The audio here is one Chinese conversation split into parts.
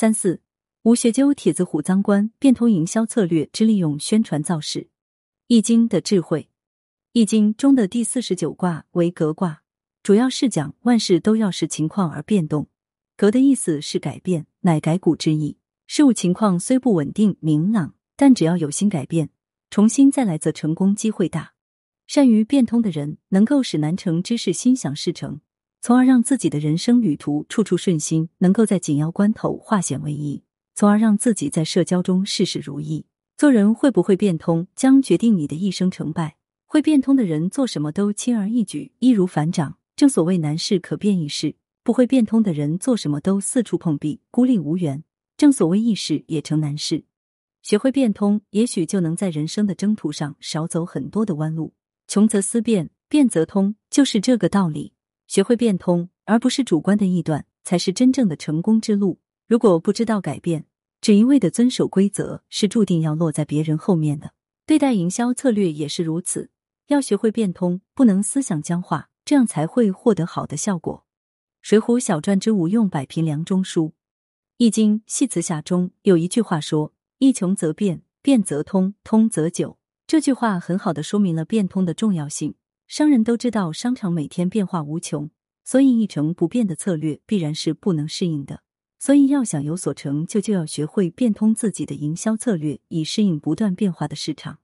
三四，吴学究帖子虎赃官变通营销策略之利用宣传造势。易经的智慧，易经中的第四十九卦为革卦，主要是讲万事都要视情况而变动。革的意思是改变，乃改古之意。事物情况虽不稳定明朗，但只要有心改变，重新再来，则成功机会大。善于变通的人，能够使难成之事心想事成，从而让自己的人生旅途处处顺心；能够在紧要关头化险为夷，从而让自己在社交中事事如意。做人会不会变通，将决定你的一生成败。会变通的人，做什么都轻而易举，易如反掌。正所谓难事可变易事。不会变通的人，做什么都四处碰壁，孤立无援。正所谓易事也成难事。学会变通，也许就能在人生的征途上少走很多的弯路。穷则思变，变则通，就是这个道理。学会变通，而不是主观的臆断，才是真正的成功之路。如果不知道改变，只一味的遵守规则，是注定要落在别人后面的。对待营销策略也是如此，要学会变通，不能思想僵化，这样才会获得好的效果。《水浒小传》之无用摆平梁中书，《易经系辞下》中有一句话说：“一穷则变，变则通，通则久。”这句话很好的说明了变通的重要性。商人都知道商场每天变化无穷，所以一成不变的策略必然是不能适应的。所以，要想有所成就，就要学会变通自己的营销策略，以适应不断变化的市场。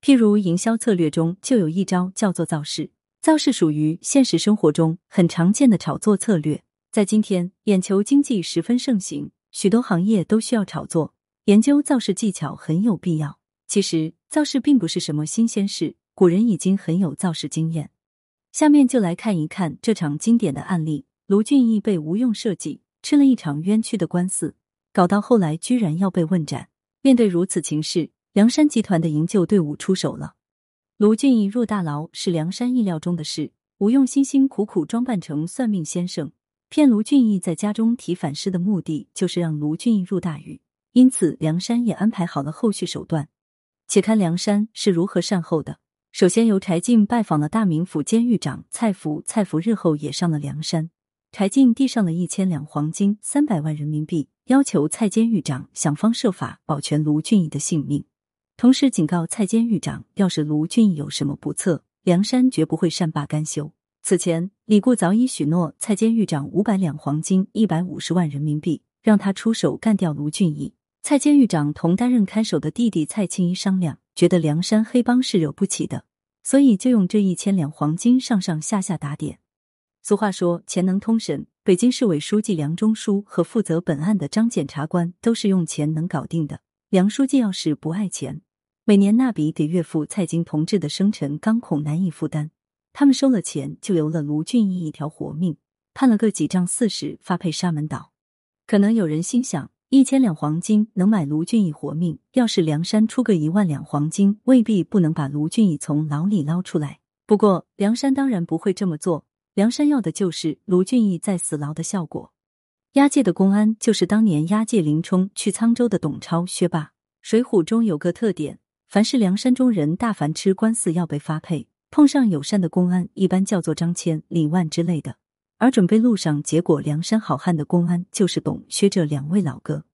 譬如，营销策略中就有一招叫做造势。造势属于现实生活中很常见的炒作策略。在今天，眼球经济十分盛行，许多行业都需要炒作，研究造势技巧很有必要。其实，造势并不是什么新鲜事，古人已经很有造势经验。下面就来看一看这场经典的案例：卢俊义被吴用设计。吃了一场冤屈的官司，搞到后来居然要被问斩。面对如此情势，梁山集团的营救队伍出手了。卢俊义入大牢是梁山意料中的事。吴用辛辛苦苦装扮成算命先生，骗卢俊义在家中提反诗的目的，就是让卢俊义入大狱。因此，梁山也安排好了后续手段。且看梁山是如何善后的。首先，由柴进拜访了大名府监狱长蔡福，蔡福日后也上了梁山。柴进递上了一千两黄金、三百万人民币，要求蔡监狱长想方设法保全卢俊义的性命，同时警告蔡监狱长，要是卢俊义有什么不测，梁山绝不会善罢甘休。此前，李固早已许诺蔡监狱长五百两黄金、一百五十万人民币，让他出手干掉卢俊义。蔡监狱长同担任看守的弟弟蔡庆一商量，觉得梁山黑帮是惹不起的，所以就用这一千两黄金上上下下打点。俗话说，钱能通神。北京市委书记梁中书和负责本案的张检察官都是用钱能搞定的。梁书记要是不爱钱，每年那笔给岳父蔡京同志的生辰纲恐难以负担。他们收了钱，就留了卢俊义一条活命，判了个几丈四十，发配沙门岛。可能有人心想，一千两黄金能买卢俊义活命，要是梁山出个一万两黄金，未必不能把卢俊义从牢里捞出来。不过，梁山当然不会这么做。梁山要的就是卢俊义在死牢的效果。押解的公安就是当年押解林冲去沧州的董超、薛霸。水浒中有个特点，凡是梁山中人大凡吃官司要被发配，碰上友善的公安，一般叫做张骞、李万之类的。而准备路上结果梁山好汉的公安，就是董、薛这两位老哥。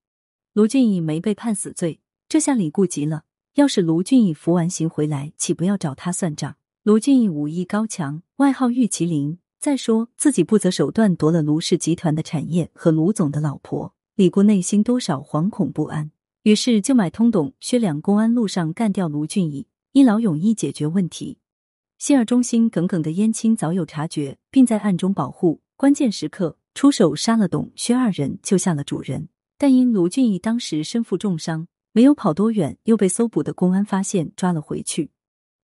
卢俊义没被判死罪，这下李固急了。要是卢俊义服完刑回来，岂不要找他算账？卢俊义武艺高强，外号玉麒麟。再说自己不择手段夺了卢氏集团的产业和卢总的老婆，李固内心多少惶恐不安，于是就买通董、薛两公安路上干掉卢俊义，一劳永逸解决问题。心儿忠心耿耿的燕青早有察觉，并在暗中保护，关键时刻出手杀了董、薛二人，救下了主人。但因卢俊义当时身负重伤，没有跑多远，又被搜捕的公安发现，抓了回去。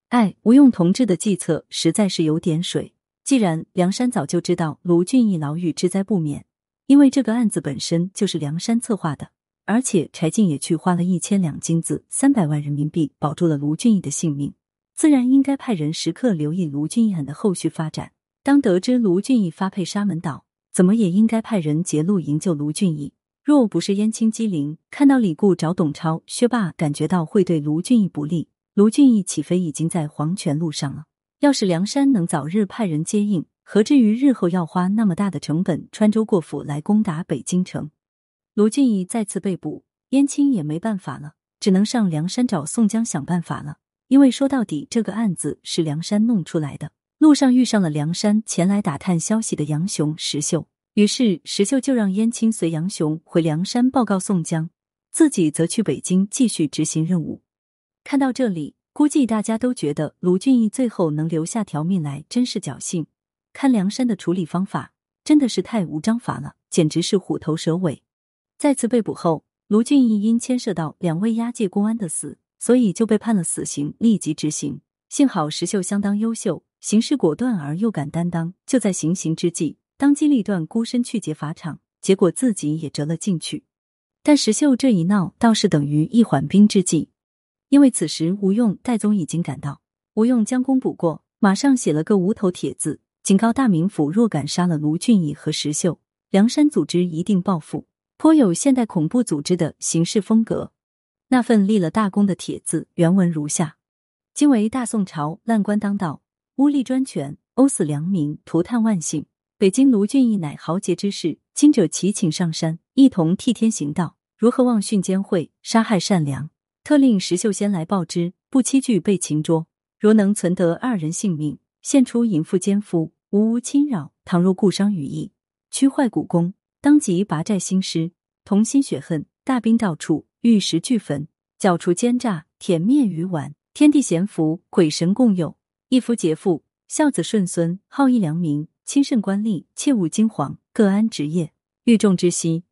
哎，吴用同志的计策实在是有点水。既然梁山早就知道卢俊义牢狱之灾不免，因为这个案子本身就是梁山策划的，而且柴进也去花了一千两金子、三百万人民币保住了卢俊义的性命，自然应该派人时刻留意卢俊义案的后续发展。当得知卢俊义发配沙门岛，怎么也应该派人截路营救卢俊义。若不是燕青机灵，看到李固找董超、薛霸，感觉到会对卢俊义不利，卢俊义起飞已经在黄泉路上了。要是梁山能早日派人接应，何至于日后要花那么大的成本穿州过府来攻打北京城？卢俊义再次被捕，燕青也没办法了，只能上梁山找宋江想办法了。因为说到底，这个案子是梁山弄出来的。路上遇上了梁山前来打探消息的杨雄、石秀，于是石秀就让燕青随杨雄回梁山报告宋江，自己则去北京继续执行任务。看到这里，估计大家都觉得卢俊义最后能留下条命来，真是侥幸。看梁山的处理方法，真的是太无章法了，简直是虎头蛇尾。再次被捕后，卢俊义因牵涉到两位押解公安的死。所以就被判了死刑，立即执行。幸好石秀相当优秀，行事果断而又敢担当。就在行刑之际，当机立断孤身去劫法场，结果自己也折了进去。但石秀这一闹，倒是等于一缓兵之计，因为此时吴用、戴宗已经赶到。吴用将功补过，马上写了个无头帖子，警告大名府若敢杀了卢俊义和石秀，梁山组织一定报复，颇有现代恐怖组织的行事风格。那份立了大功的帖子原文如下：今为大宋朝烂官当道，污吏专权，殴死良民，涂炭万姓。北京卢俊义乃豪杰之士，今者齐请上山，一同替天行道。如何妄训奸贿，杀害善良？特令石秀先来报之，不期惧被擒捉。若能存得二人性命，献出淫妇奸夫，无无侵扰。倘若故伤羽翼，屈坏古功，当即拔寨兴师，同心血恨，大兵到处。玉石俱焚，剿除奸诈，舔灭鱼丸，天地咸福，鬼神共佑，一夫劫富，孝子顺孙，好义良民，亲慎官吏，切勿惊惶，各安职业。欲众之息。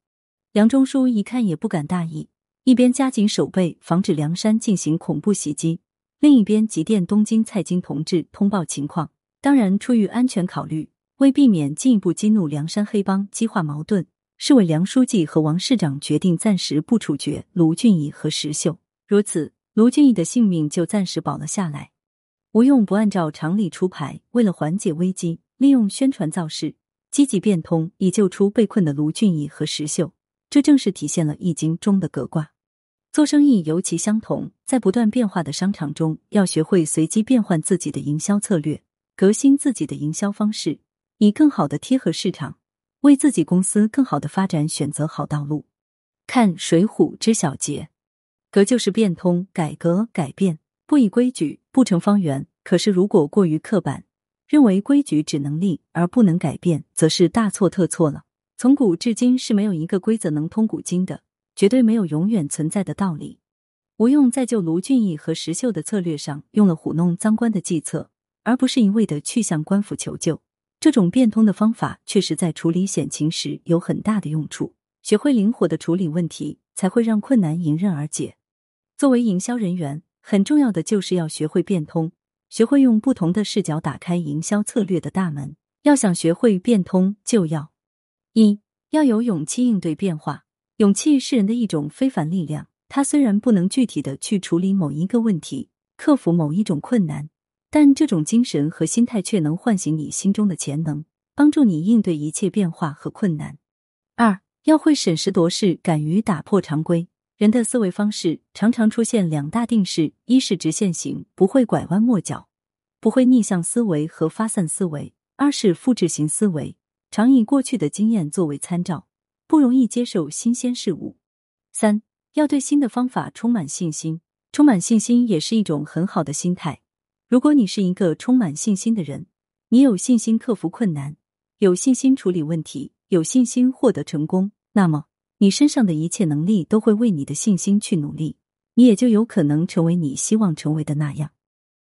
梁中书一看也不敢大意，一边加紧守备，防止梁山进行恐怖袭击；另一边急电东京蔡京同志通报情况。当然，出于安全考虑，为避免进一步激怒梁山黑帮，激化矛盾。市委梁书记和王市长决定暂时不处决卢俊义和石秀，如此，卢俊义的性命就暂时保了下来。吴用不按照常理出牌，为了缓解危机，利用宣传造势，积极变通，以救出被困的卢俊义和石秀。这正是体现了《易经》中的革卦。做生意尤其相同，在不断变化的商场中，要学会随机变换自己的营销策略，革新自己的营销方式，以更好的贴合市场。为自己公司更好的发展选择好道路。看《水浒》之小节，革就是变通、改革、改变，不以规矩不成方圆。可是如果过于刻板，认为规矩只能立而不能改变，则是大错特错了。从古至今是没有一个规则能通古今的，绝对没有永远存在的道理。吴用在救卢俊义和石秀的策略上，用了唬弄赃官的计策，而不是一味的去向官府求救。这种变通的方法，确实在处理险情时有很大的用处。学会灵活的处理问题，才会让困难迎刃而解。作为营销人员，很重要的就是要学会变通，学会用不同的视角打开营销策略的大门。要想学会变通，就要一要有勇气应对变化。勇气是人的一种非凡力量，它虽然不能具体的去处理某一个问题，克服某一种困难。但这种精神和心态却能唤醒你心中的潜能，帮助你应对一切变化和困难。二要会审时度势，敢于打破常规。人的思维方式常常出现两大定式：一是直线型，不会拐弯抹角，不会逆向思维和发散思维；二是复制型思维，常以过去的经验作为参照，不容易接受新鲜事物。三要对新的方法充满信心，充满信心也是一种很好的心态。如果你是一个充满信心的人，你有信心克服困难，有信心处理问题，有信心获得成功，那么你身上的一切能力都会为你的信心去努力，你也就有可能成为你希望成为的那样。